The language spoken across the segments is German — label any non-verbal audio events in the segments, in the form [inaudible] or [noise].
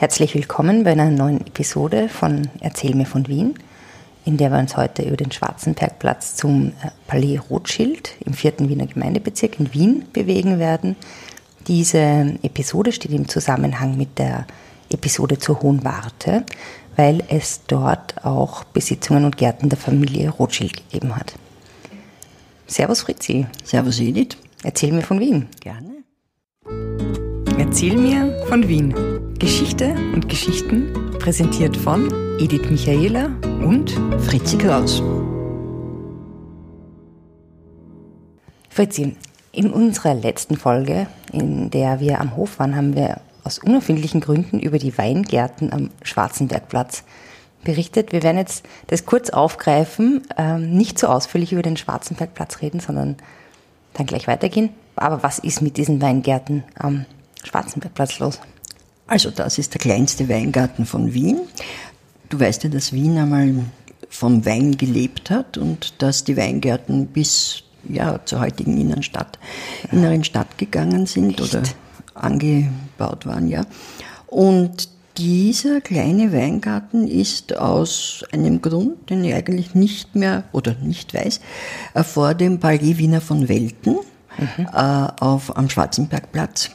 Herzlich willkommen bei einer neuen Episode von Erzähl mir von Wien, in der wir uns heute über den Schwarzenbergplatz zum äh, Palais Rothschild im vierten Wiener Gemeindebezirk in Wien bewegen werden. Diese Episode steht im Zusammenhang mit der Episode zur Hohen Warte, weil es dort auch Besitzungen und Gärten der Familie Rothschild gegeben hat. Servus Fritzi. Servus Edith. Erzähl mir von Wien. Gerne. Erzähl mir von Wien. Geschichte und Geschichten präsentiert von Edith Michaela und Fritzi Kraus. Fritzi, in unserer letzten Folge, in der wir am Hof waren, haben wir aus unerfindlichen Gründen über die Weingärten am Schwarzenbergplatz berichtet. Wir werden jetzt das kurz aufgreifen, ähm, nicht so ausführlich über den Schwarzenbergplatz reden, sondern dann gleich weitergehen. Aber was ist mit diesen Weingärten am Schwarzenbergplatz los? Also das ist der kleinste Weingarten von Wien. Du weißt ja, dass Wien einmal vom Wein gelebt hat und dass die Weingärten bis ja, zur heutigen inneren Stadt, inneren Stadt gegangen sind Echt? oder angebaut waren, ja. Und dieser kleine Weingarten ist aus einem Grund, den ich eigentlich nicht mehr oder nicht weiß, äh, vor dem Palais Wiener von Welten äh, auf, am Schwarzenbergplatz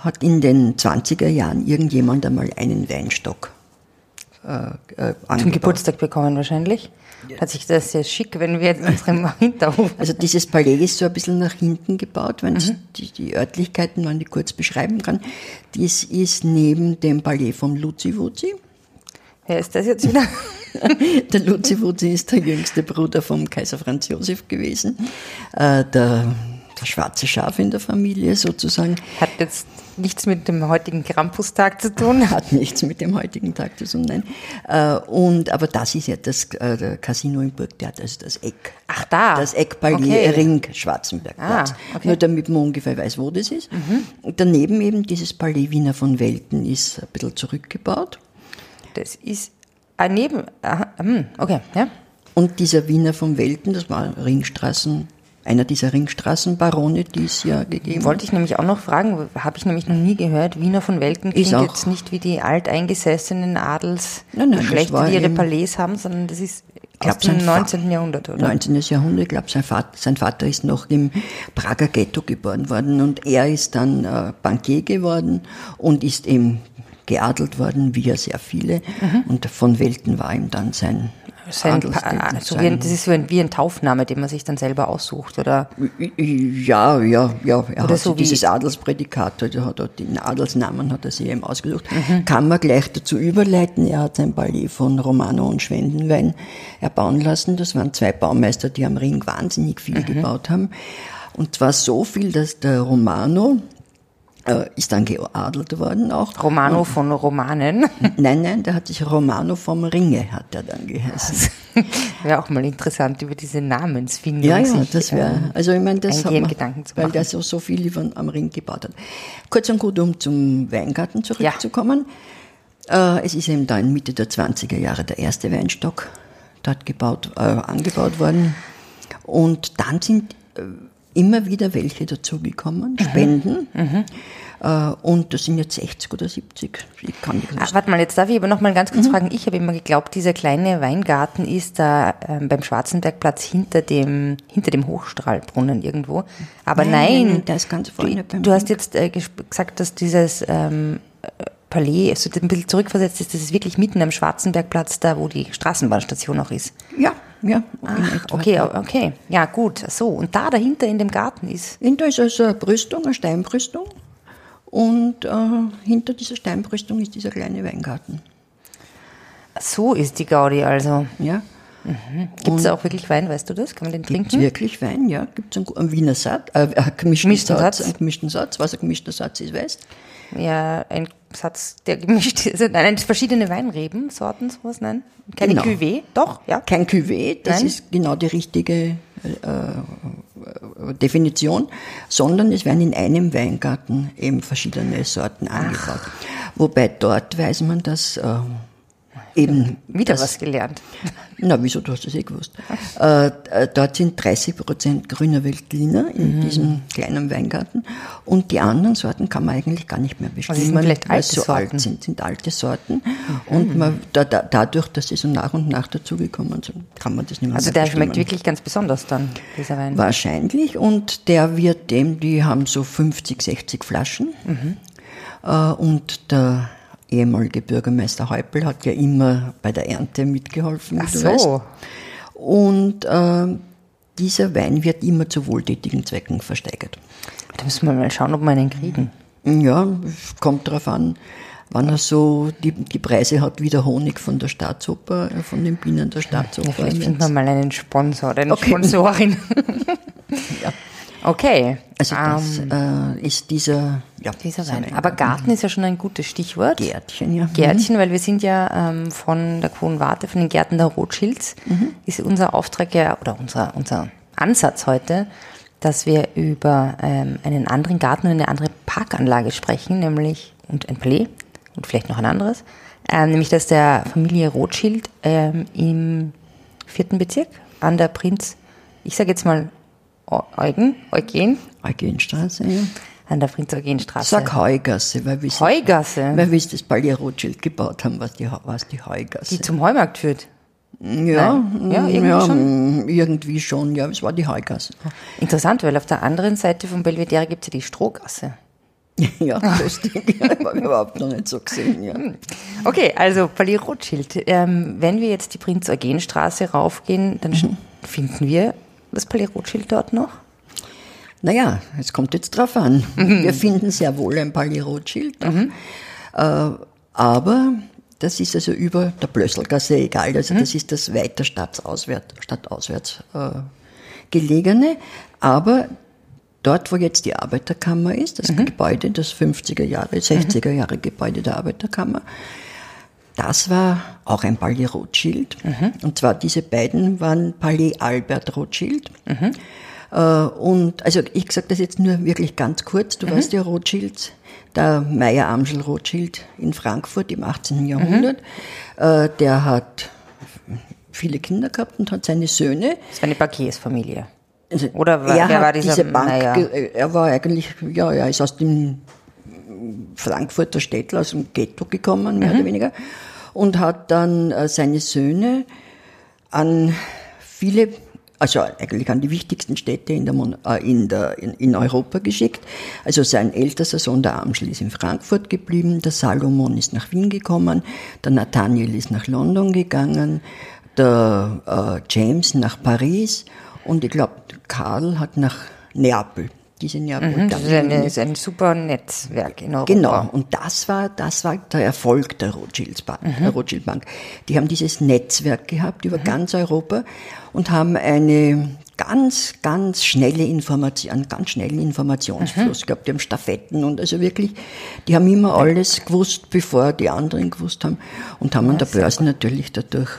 hat in den 20er Jahren irgendjemand einmal einen Weinstock äh, äh, Zum. Geburtstag bekommen wahrscheinlich. Hat sich das sehr schick, wenn wir jetzt unseren Hinterhof. Also dieses Palais ist so ein bisschen nach hinten gebaut, wenn es die, die Örtlichkeiten, wenn ich kurz beschreiben kann. Dies ist neben dem Palais vom Luzi Wuzi. Wer ist das jetzt wieder? [laughs] Der Luzi Wuzi ist der jüngste Bruder vom Kaiser Franz Josef gewesen. Äh, der, der schwarze Schaf in der Familie sozusagen. Hat jetzt nichts mit dem heutigen Krampustag zu tun. [laughs] Hat nichts mit dem heutigen Tag zu tun, nein. Äh, und, aber das ist ja das äh, Casino im Burgtheater, also das Eck. Ach, da. Das Eckpalais Okay. Ring Schwarzenbergplatz. Ah, okay. Nur damit man ungefähr weiß, wo das ist. Und daneben eben dieses Palais Wiener von Welten ist ein bisschen zurückgebaut. Das ist ein Neben. Aha, hm, okay, ja. Und dieser Wiener von Welten, das war Ringstraßen, einer dieser Ringstraßenbarone, die es ja gegeben Wollte ich nämlich auch noch fragen, habe ich nämlich noch nie gehört. Wiener von Welten klingt jetzt nicht wie die alteingesessenen Adelsgeschlechter, die ihre Palais haben, sondern das ist glaub, aus dem sein Fa- 19. Jahrhundert, oder? 19. Jahrhundert, ich glaube, sein Vater, sein Vater ist noch im Prager Ghetto geboren worden und er ist dann äh, Bankier geworden und ist eben geadelt worden, wie ja sehr viele. Und von Welten war ihm dann sein, Adelstitel, also wie ein, das ist so ein, wie ein Taufname, den man sich dann selber aussucht, oder? Ja, ja, ja. Er Oder hat so wie- dieses Adelsprädikat, also hat er den Adelsnamen hat er sich eben ausgesucht. Mhm. Kann man gleich dazu überleiten. Er hat sein Palais von Romano und Schwendenwein erbauen lassen. Das waren zwei Baumeister, die am Ring wahnsinnig viel Mhm. gebaut haben. Und zwar so viel, dass der Romano ist dann geadelt worden auch. Romano von Romanen. [laughs] Nein, nein, der hat sich Romano vom Ringe, hat er dann geheißen. [laughs] Wäre auch mal interessant, über diese Namensfindung Ja, ja, das ähm, wäre, also ich meine, das hat man, Gedanken zu weil der so, so viel über, am Ring gebaut hat. Kurz und gut, um zum Weingarten zurückzukommen. Äh, es ist eben da in Mitte der 20er Jahre der erste Weinstock dort gebaut, äh, angebaut worden. Und dann sind äh, immer wieder welche dazugekommen, Mhm. Spenden. Äh, und das sind jetzt 60 oder 70. Ich kann nicht Ah, warte mal, jetzt darf ich aber noch mal ganz Mhm. kurz fragen. Ich habe immer geglaubt, dieser kleine Weingarten ist da ähm, beim Schwarzenbergplatz hinter dem, hinter dem Hochstrahlbrunnen irgendwo. Aber Nein, nein, nein, nein, der ist ganz vorne du, du hast jetzt äh, ges- gesagt, dass dieses ähm, äh, Palais, also ein bisschen zurückversetzt ist, das ist wirklich mitten am Schwarzenbergplatz, da wo die Straßenbahnstation auch ist. Ja, ja. Ach, okay, okay. Ja, gut. So, und da dahinter in dem Garten ist. Hinter ist also eine Brüstung, eine Steinbrüstung. Und äh, hinter dieser Steinbrüstung ist dieser kleine Weingarten. So ist die Gaudi also. Ja. Gibt es auch wirklich Wein, weißt du das? Kann man den trinken? wirklich Wein, ja. Gibt es einen, einen Wiener Satz, äh, einen gemischten, Gemischten Satz, Satz. Einen gemischten Satz. Was ein gemischter Satz ist, weißt Ja, ein Satz, der gemischt ist. Nein, verschiedene Weinreben, Sorten, sowas, nein. Keine Genau. Cuvée, doch, ja. Kein Cuvée, das Nein. ist genau die richtige äh, äh, Definition, sondern es werden in einem Weingarten eben verschiedene Sorten angebaut. Wobei dort weiß man, dass äh, eben. Wieder das, was gelernt. [laughs] Na, wieso, du hast es eh gewusst. Äh, äh dort sind 30 Prozent grüner Veltliner in mhm. diesem kleinen Weingarten. Und die anderen Sorten kann man eigentlich gar nicht mehr bestimmen, also sind vielleicht weil sie so Sorten. alt sind, sind alte Sorten. Mhm. Und man, da, da, dadurch, dass sie so nach und nach dazugekommen sind, kann man das nicht mehr Also der bestimmen. schmeckt wirklich ganz besonders dann, dieser Wein. Wahrscheinlich. Und der wird dem, die haben so 50, 60 Flaschen. Mhm. Äh, und der ehemalige Bürgermeister Häupl hat ja immer bei der Ernte mitgeholfen. Ach so. Weißt. Und äh, dieser Wein wird immer zu wohltätigen Zwecken versteigert. Da müssen wir mal schauen, ob wir einen kriegen. Ja, kommt darauf an, wann er so die, die Preise hat wie der Honig von der Staatsoper, äh, von den Bienen der Staatsoper. Ja, vielleicht finden wir mal einen Sponsor eine okay. Sponsorin. [laughs] ja. Okay. Also das ähm, äh, ist dieser, ja, dieser Wein. Aber Garten ist ja schon ein gutes Stichwort. Gärtchen, ja. Gärtchen, weil wir sind ja ähm, von der Warte, von den Gärten der Rothschilds, mhm. ist unser Auftrag ja, oder unser, unser Ansatz heute, dass wir über ähm, einen anderen Garten und eine andere Parkanlage sprechen, nämlich, und ein Palais und vielleicht noch ein anderes, ähm, nämlich das der Familie Rothschild ähm, im vierten Bezirk an der Prinz, ich sage jetzt mal Eugen, Eugen? Eugenstraße, ja. An der Prinz-Eugen-Straße. Sag Heugasse, weil wir Heugasse? Weil wir das Palais Rothschild gebaut haben, was die, was die Heugasse. Die zum Heumarkt führt? Ja, ja, irgendwie, ja, schon? irgendwie schon, ja, es war die Heugasse. Interessant, weil auf der anderen Seite vom Belvedere gibt es ja die Strohgasse. [laughs] Ja, [laughs] lustig. ja, habe ich überhaupt noch nicht so gesehen. Ja. Okay, also Palais Rothschild. Ähm, wenn wir jetzt die Prinz-Eugen-Straße raufgehen, dann mhm. finden wir das Palais Rothschild dort noch? Naja, es kommt jetzt drauf an. Mhm. Wir finden sehr wohl ein Palais Rothschild. Mhm. Äh, aber das ist also über der Blösselgasse egal. Also mhm. das ist das weiter stadtauswärts, stadtauswärts äh, gelegene. Aber dort, wo jetzt die Arbeiterkammer ist, das mhm. Gebäude, das 50er Jahre, 60er Jahre Gebäude der Arbeiterkammer, das war auch ein Palais Rothschild. Mhm. Und zwar diese beiden waren Palais Albert Rothschild. Mhm. Äh, und also ich sage das jetzt nur wirklich ganz kurz. Du mhm. weißt ja Rothschild, der Meyer Amschel Rothschild in Frankfurt im 18. Jahrhundert. Mhm. Äh, der hat viele Kinder gehabt und hat seine Söhne. Das war eine Bankersfamilie. Also Oder war, er wer war dieser diese Bank, Meyer? Er war eigentlich, ja, er ist aus dem Frankfurter Städtel aus dem Ghetto gekommen, mehr mhm. oder weniger, und hat dann äh, seine Söhne an viele, also eigentlich an die wichtigsten Städte in, der, äh, in, der, in, Europa geschickt. Also sein ältester Sohn, der Amschel, ist in Frankfurt geblieben, der Salomon ist nach Wien gekommen, der Nathaniel ist nach London gegangen, der äh, James nach Paris und ich glaube, Karl hat nach Neapel diese Neapolitaner. Mhm, das ist, eine, ist ein super Netzwerk in Europa. Genau, und das war, das war der Erfolg der Rothschilds Bank, mhm. der Rothschild Bank. Die haben dieses Netzwerk gehabt über mhm. ganz Europa und haben eine ganz, ganz schnelle Information, einen ganz schnellen Informationsfluss mhm. gehabt. Die haben Stafetten und also wirklich, die haben immer alles gewusst, bevor die anderen gewusst haben und haben ja, an der Börse natürlich dadurch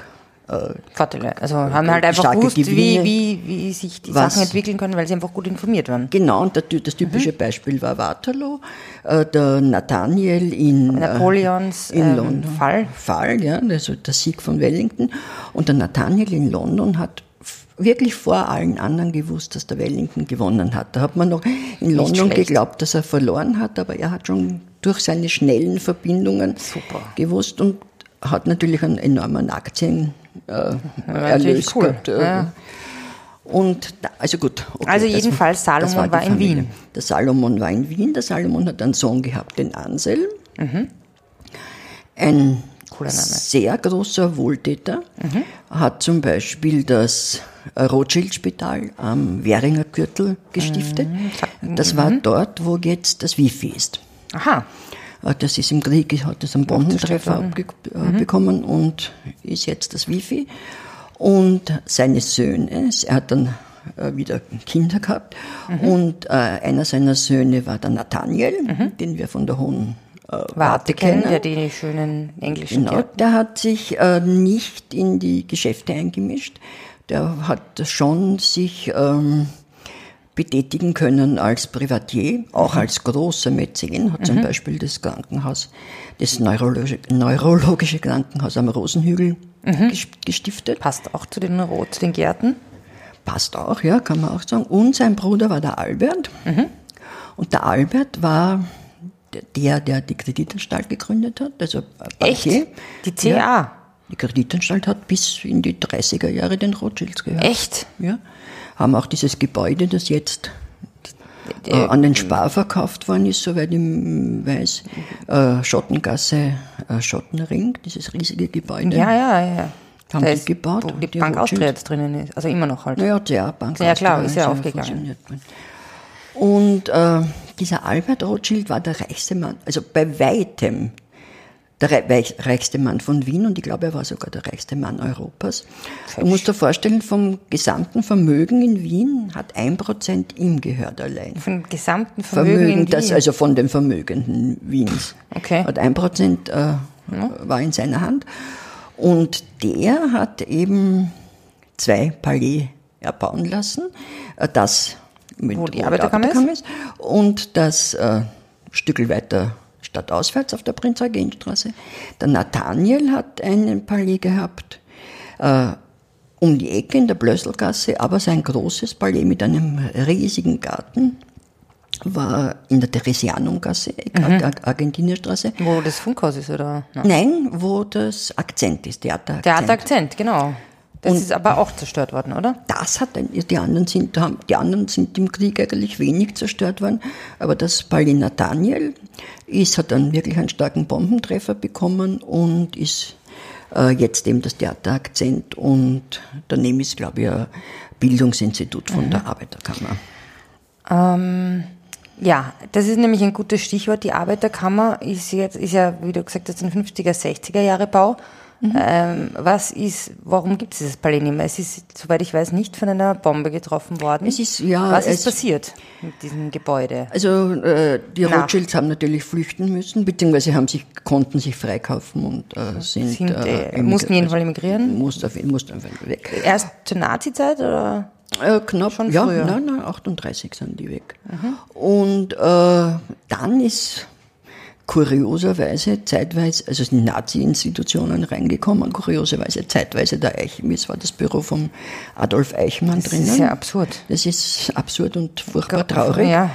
Vorteile. Also haben halt einfach gewusst, wie, wie, wie sich die Was? Sachen entwickeln können, weil sie einfach gut informiert waren. Genau, und das typische mhm. Beispiel war Waterloo, äh, der Nathaniel in äh, Napoleons in ähm, Fall. Fall, ja, also der Sieg von Wellington. Und der Nathaniel in London hat wirklich vor allen anderen gewusst, dass der Wellington gewonnen hat. Da hat man noch in London geglaubt, dass er verloren hat, aber er hat schon durch seine schnellen Verbindungen Super. gewusst und hat natürlich einen enormen Aktien äh, Erlös cool. gehabt. Ja. Und da, also gut. Okay, also jedenfalls Salomon war, war in Wien. Der Salomon war in Wien. Der Salomon hat einen Sohn gehabt, den Anselm. Mhm. Ein sehr großer Wohltäter. Mhm. Hat zum Beispiel das Rothschild-Spital am Währinger Gürtel gestiftet. Mhm. Das war mhm. dort, wo jetzt das Wifi ist. Aha. Äh, das ist im Krieg, hat das einen Bombentreffer mhm. und ist jetzt das Wifi. Und seine Söhne, er hat dann äh, wieder Kinder gehabt mhm. und äh, einer seiner Söhne war der Nathaniel, mhm. den wir von der Hohen äh, Warte, Warte kennen. Der die schönen englischen Genau, der hat sich äh, nicht in die Geschäfte eingemischt. Der hat schon sich ähm, betätigen können als Privatier, auch als großer Mäzen, hat zum Beispiel das Krankenhaus, das neurologische, neurologische Krankenhaus am Rosenhügel gestiftet. Passt auch zu den, zu den Gärten. Passt auch, ja, kann man auch sagen. Und sein Bruder war der Albert. Und der Albert war der, der die Kreditanstalt gegründet hat. Also Echt? Die CA? Ja. Die Kreditanstalt hat bis in die 30er Jahre den Rothschilds gehört. Echt? Ja. Haben auch dieses Gebäude, das jetzt äh, an den Spar verkauft worden ist, soweit ich weiß, äh, Schottengasse, äh, Schottenring, dieses riesige Gebäude. Ja, ja, ja. Haben Da die gebaut. Wo die, die Bank. Austria jetzt drinnen ist. Also immer noch halt. Naja, der Bank. Ja, klar, ist ja ja aufgegangen. Und äh, dieser Albert Rothschild war der reichste Mann, also bei weitem der reichste Mann von Wien und ich glaube, er war sogar der reichste Mann Europas. Du musst dir vorstellen, vom gesamten Vermögen in Wien hat ein Prozent ihm gehört allein. Von gesamten Vermögen, Vermögen, das also von den Vermögenden Wiens. Okay. Hat ein Prozent äh, war in seiner Hand. Und der hat eben zwei Palais erbauen lassen. Äh, Das mit Wo die Arbeiterkammer ist. Und das äh, Stückel weiter stadtauswärts auf der Prinz Eugen Straße. Der Nathaniel hat einen Palais gehabt. Äh, um die Ecke in der Blösselgasse, aber sein großes Palais mit einem riesigen Garten war in der Theresianumgasse, Mhm. Ar Argentinierstraße. Wo das Funkhaus ist, oder? Nein. Nein, wo das Akzent ist, Theater Akzent. Der hat Akzent, genau. Das ist aber auch zerstört worden, oder? Das hat die anderen sind, die anderen sind im Krieg eigentlich wenig zerstört worden, aber das Palais Nathaniel ist, hat dann wirklich einen starken Bombentreffer bekommen und ist äh, jetzt eben das Theater Akzent und daneben ist, glaube ich, ein Bildungsinstitut von der Arbeiterkammer. Ja, das ist nämlich ein gutes Stichwort. Die Arbeiterkammer ist jetzt, ist ja, wie du gesagt hast, ein 50er, 60er Jahre Bau. Ähm, was ist, warum gibt es dieses Palais nicht mehr? Es ist, soweit ich weiß, nicht von einer Bombe getroffen worden. Es ist, ja, was ist passiert mit diesem Gebäude? Also äh, die Nach. Rothschilds haben natürlich flüchten müssen, beziehungsweise haben sich, konnten sich freikaufen und äh, sind, Sind, äh, mussten jedenfalls emigrieren? Mussten auf, mussten einfach weg. Erst zur Nazi-Zeit oder? Äh, knapp, Schon ja, früher. nein, nein, 38 sind die weg. Und äh, dann ist kurioserweise zeitweise, also sind Nazi-Institutionen reingekommen, kurioserweise zeitweise der Eichmann, es war das Büro von Adolf Eichmann Das drinnen. ist ja absurd. Das ist absurd und furchtbar traurig. Ja.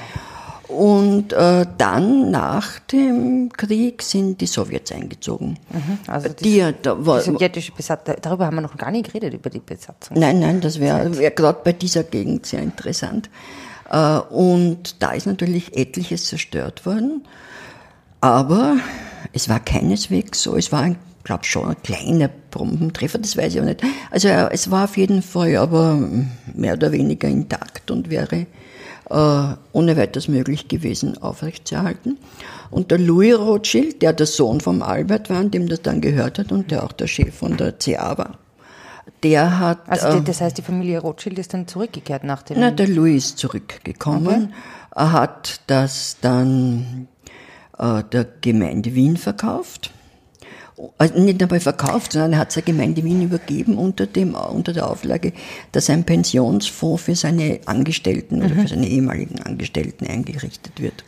Und äh, dann nach dem Krieg sind die Sowjets eingezogen. Also die, Die, da war, die sowjetische Besatzung, darüber haben wir noch gar nicht geredet, über die Besatzung. Nein, nein, das wäre wär gerade bei dieser Gegend sehr interessant. Äh, Und da ist natürlich etliches zerstört worden. Aber es war keineswegs so, es war ein, glaube schon ein kleiner Bombentreffer, das weiß ich auch nicht. Also äh, es war auf jeden Fall aber mehr oder weniger intakt und wäre äh, ohne weiteres möglich gewesen, aufrechtzuerhalten. Und der Louis Rothschild, der der Sohn vom Albert war, dem das dann gehört hat und der auch der Chef von der CA war, der hat... Also äh, die, das heißt, die Familie Rothschild ist dann zurückgekehrt nach dem... na, der Louis ist zurückgekommen. Er hat das dann äh, der Gemeinde Wien verkauft. Also nicht dabei verkauft, sondern er hat es der Gemeinde Wien übergeben unter, dem, unter der Auflage, dass ein Pensionsfonds für seine Angestellten oder für seine ehemaligen Angestellten eingerichtet wird.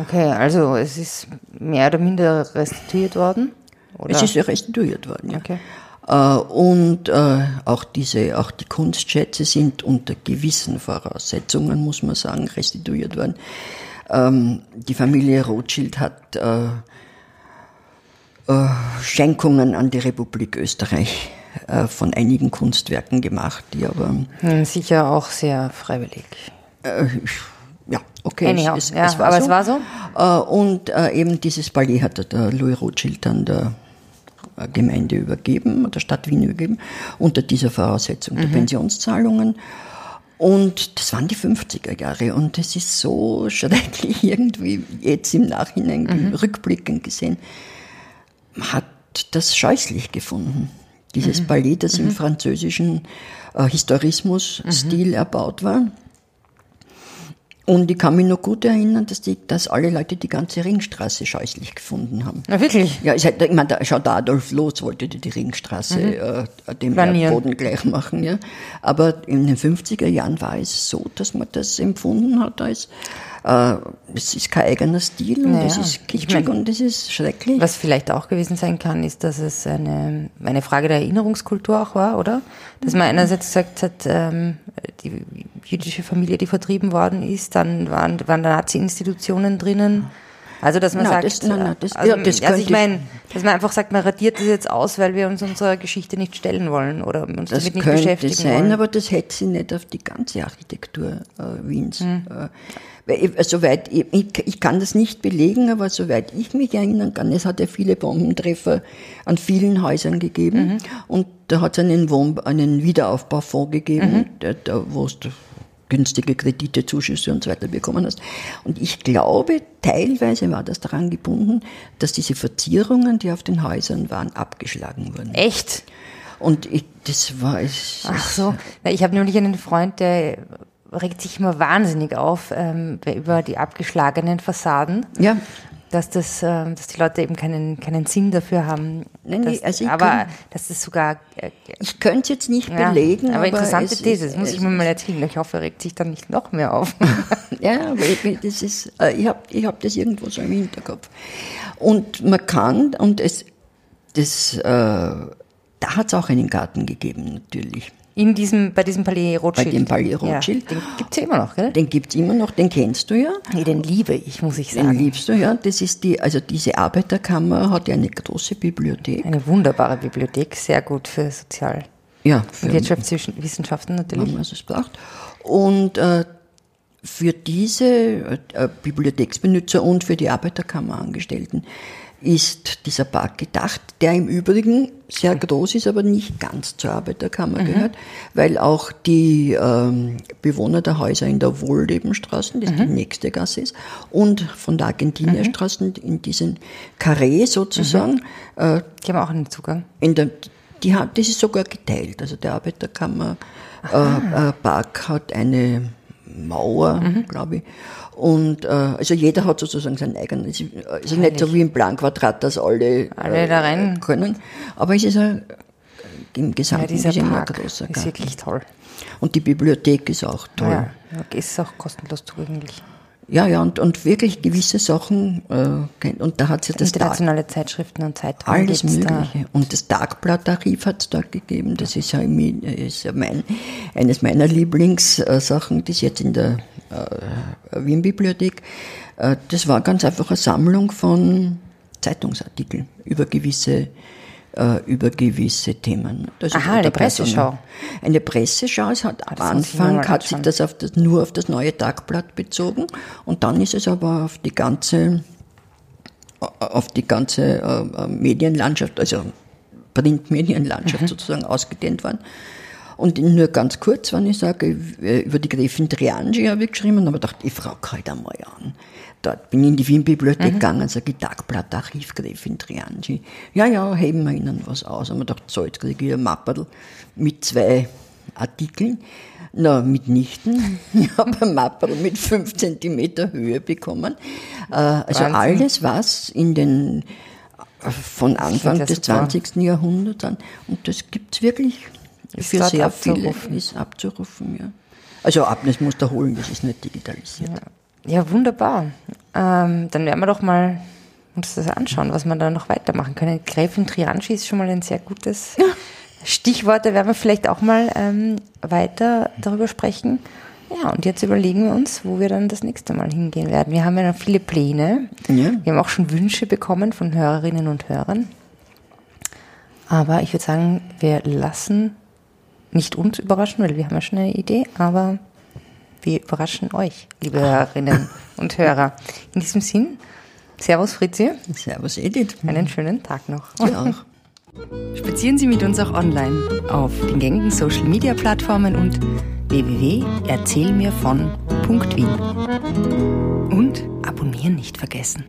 Okay, also es ist mehr oder minder restituiert worden? Oder? Es ist ja restituiert worden, ja. Okay. Äh, und äh, auch diese, auch die Kunstschätze sind unter gewissen Voraussetzungen, muss man sagen, restituiert worden. Ähm, die Familie Rothschild hat äh, äh, Schenkungen an die Republik Österreich äh, von einigen Kunstwerken gemacht, die aber Hm, Sicher auch sehr freiwillig. äh, ja, okay, Anyhow, ja, aber es war so? Äh, und eben dieses Palais hat der Louis Rothschild dann der Gemeinde übergeben, der Stadt Wien übergeben, unter dieser Voraussetzung Mhm. der Pensionszahlungen. Und das waren die 50er Jahre und es ist so schrecklich [laughs] irgendwie jetzt im Nachhinein Mhm. rückblickend gesehen. Man hat das scheußlich gefunden. Dieses Mhm. Palais, das im französischen äh, Historismus-Stil Mhm. erbaut war. Und ich kann mich noch gut erinnern, dass, die, dass alle Leute die ganze Ringstraße scheußlich gefunden haben. Na wirklich? Ja, ich, ich meine, da, schau, der Adolf Loos wollte die Ringstraße mhm. äh, dem Planieren. Boden gleich machen. Ja. Aber in den 50er Jahren war es so, dass man das empfunden hat als äh, es ist kein eigener Stil und naja, es ist kitschig ich mein, und es ist schrecklich. Was vielleicht auch gewesen sein kann, ist, dass es eine, eine Frage der Erinnerungskultur auch war, oder? Dass man einerseits gesagt hat, ähm, die jüdische Familie, die vertrieben worden ist, dann waren, waren da Nazi-Institutionen drinnen. Also, dass man nein, sagt, das, nein, nein, das, also, ja, das also ich meine, dass man einfach sagt, man radiert das jetzt aus, weil wir uns unserer Geschichte nicht stellen wollen oder uns das damit nicht beschäftigen sein, wollen. aber das hätte sie nicht auf die ganze Architektur äh, Wiens. Hm. Äh, soweit, ich, ich kann das nicht belegen, aber soweit ich mich erinnern kann, es hat ja viele Bombentreffer an vielen Häusern gegeben mhm. und da hat es einen, Wohn einen Wiederaufbaufonds gegeben, mhm. der, der, wo es günstige Kredite, Zuschüsse und so weiter bekommen hast. Und ich glaube, teilweise war das daran gebunden, dass diese Verzierungen, die auf den Häusern waren, abgeschlagen wurden. Echt? Und ich, das war es. Ach so. Ich habe nämlich einen Freund, der regt sich immer wahnsinnig auf ähm, über die abgeschlagenen Fassaden. Ja. Dass, das, ähm, dass die Leute eben keinen, keinen Sinn dafür haben. Nein, dass, also aber kann, dass das sogar. Äh, ich könnte es jetzt nicht ja, belegen. Aber, aber interessante These, das muss ich mir mal erzählen. Ich hoffe, er regt sich dann nicht noch mehr auf. [laughs] ja, aber das ist, äh, ich habe ich hab das irgendwo so im Hinterkopf. Und man kann, und es, das, äh, da hat es auch einen Garten gegeben, natürlich. In diesem, bei diesem Palais Rothschild. Bei dem Palais Rothschild. Ja, den gibt's ja immer noch, gell? Den gibt's immer noch, den kennst du ja. Nee, den liebe ich, muss ich sagen. Den liebst du, ja. Das ist die, also diese Arbeiterkammer hat ja eine große Bibliothek. Eine wunderbare Bibliothek, sehr gut für Sozial- ja, für Wirtschaftswissenschaften natürlich. Wenn man es braucht. Und äh, für diese äh, Bibliotheksbenutzer und für die Arbeiterkammerangestellten ist dieser Park gedacht, der im Übrigen sehr groß ist, aber nicht ganz zur Arbeiterkammer mhm. gehört, weil auch die ähm, Bewohner der Häuser in der Wohllebenstraße, das mhm. die nächste Gasse ist, und von der Argentinierstraße mhm. in diesen Carré sozusagen. Mhm. Äh, die haben auch einen Zugang. In der, die haben, das ist sogar geteilt. Also der Arbeiterkammer äh, äh, Park hat eine Mauer, mhm. glaube ich. Und äh, also jeder hat sozusagen seinen eigenen. Es ist also nicht so wie im Planquadrat, dass alle, alle da rein äh, können. Aber es ist ein, im Gesamten ja, dieser Park großer Garten. ist wirklich toll. Und die Bibliothek ist auch toll. Ja, ja ist auch kostenlos zugänglich. Ja, ja, und, und wirklich gewisse Sachen, äh, und da hat es ja das Internationale Tag, Zeitschriften und Zeitungen. Alles Mögliche. Da. Und das Tagblattarchiv hat es dort gegeben. Das ist ja, ist ja mein, eines meiner Lieblingssachen, das jetzt in der äh, Wien-Bibliothek. Äh, das war ganz einfach eine Sammlung von Zeitungsartikeln über gewisse äh, über gewisse Themen. Das Aha, eine Presseschau. Eine Presseschau. Es hat, am Anfang hat sich das, auf das nur auf das neue Tagblatt bezogen und dann ist es aber auf die ganze auf die ganze äh, Medienlandschaft, also Printmedienlandschaft mhm. sozusagen ausgedehnt worden. Und nur ganz kurz, wenn ich sage, über die Gräfin Triangi habe ich geschrieben und habe gedacht, ich frage halt einmal an. Dort bin ich in die Wien-Bibliothek mhm. gegangen, sage ich, Tagblattarchiv Gräfin Triangi. Ja, ja, heben wir Ihnen was aus. Und ich gedacht, so, jetzt kriege ich ein Mapperl mit zwei Artikeln. Na, mitnichten. [laughs] Ich habe ein Mapperl mit fünf Zentimeter Höhe bekommen. Äh, also Wahnsinn. alles, was in den äh, von Anfang des 20. Jahrhunderts an. Und das gibt's wirklich ist für sehr abzurufen. viele ist abzurufen, ja. Also das muss da holen, das ist nicht digitalisiert. Ja, ja wunderbar. Ähm, dann werden wir doch mal uns das anschauen, was wir da noch weitermachen können. Gräfin Trianschi ist schon mal ein sehr gutes. Stichwort. Da werden wir vielleicht auch mal ähm, weiter darüber sprechen. Ja, und jetzt überlegen wir uns, wo wir dann das nächste Mal hingehen werden. Wir haben ja noch viele Pläne. Ja. Wir haben auch schon Wünsche bekommen von Hörerinnen und Hörern. Aber ich würde sagen, wir lassen nicht uns überraschen, weil wir haben ja schon eine Idee, aber wir überraschen euch, liebe Hörerinnen [laughs] und Hörer. In diesem Sinn, Servus Fritzi. Servus Edith. Einen schönen Tag noch. Auch. [laughs] Spazieren Sie mit uns auch online auf den gängigen Social Media Plattformen und www.erzählmirvon.wien. Und abonnieren nicht vergessen.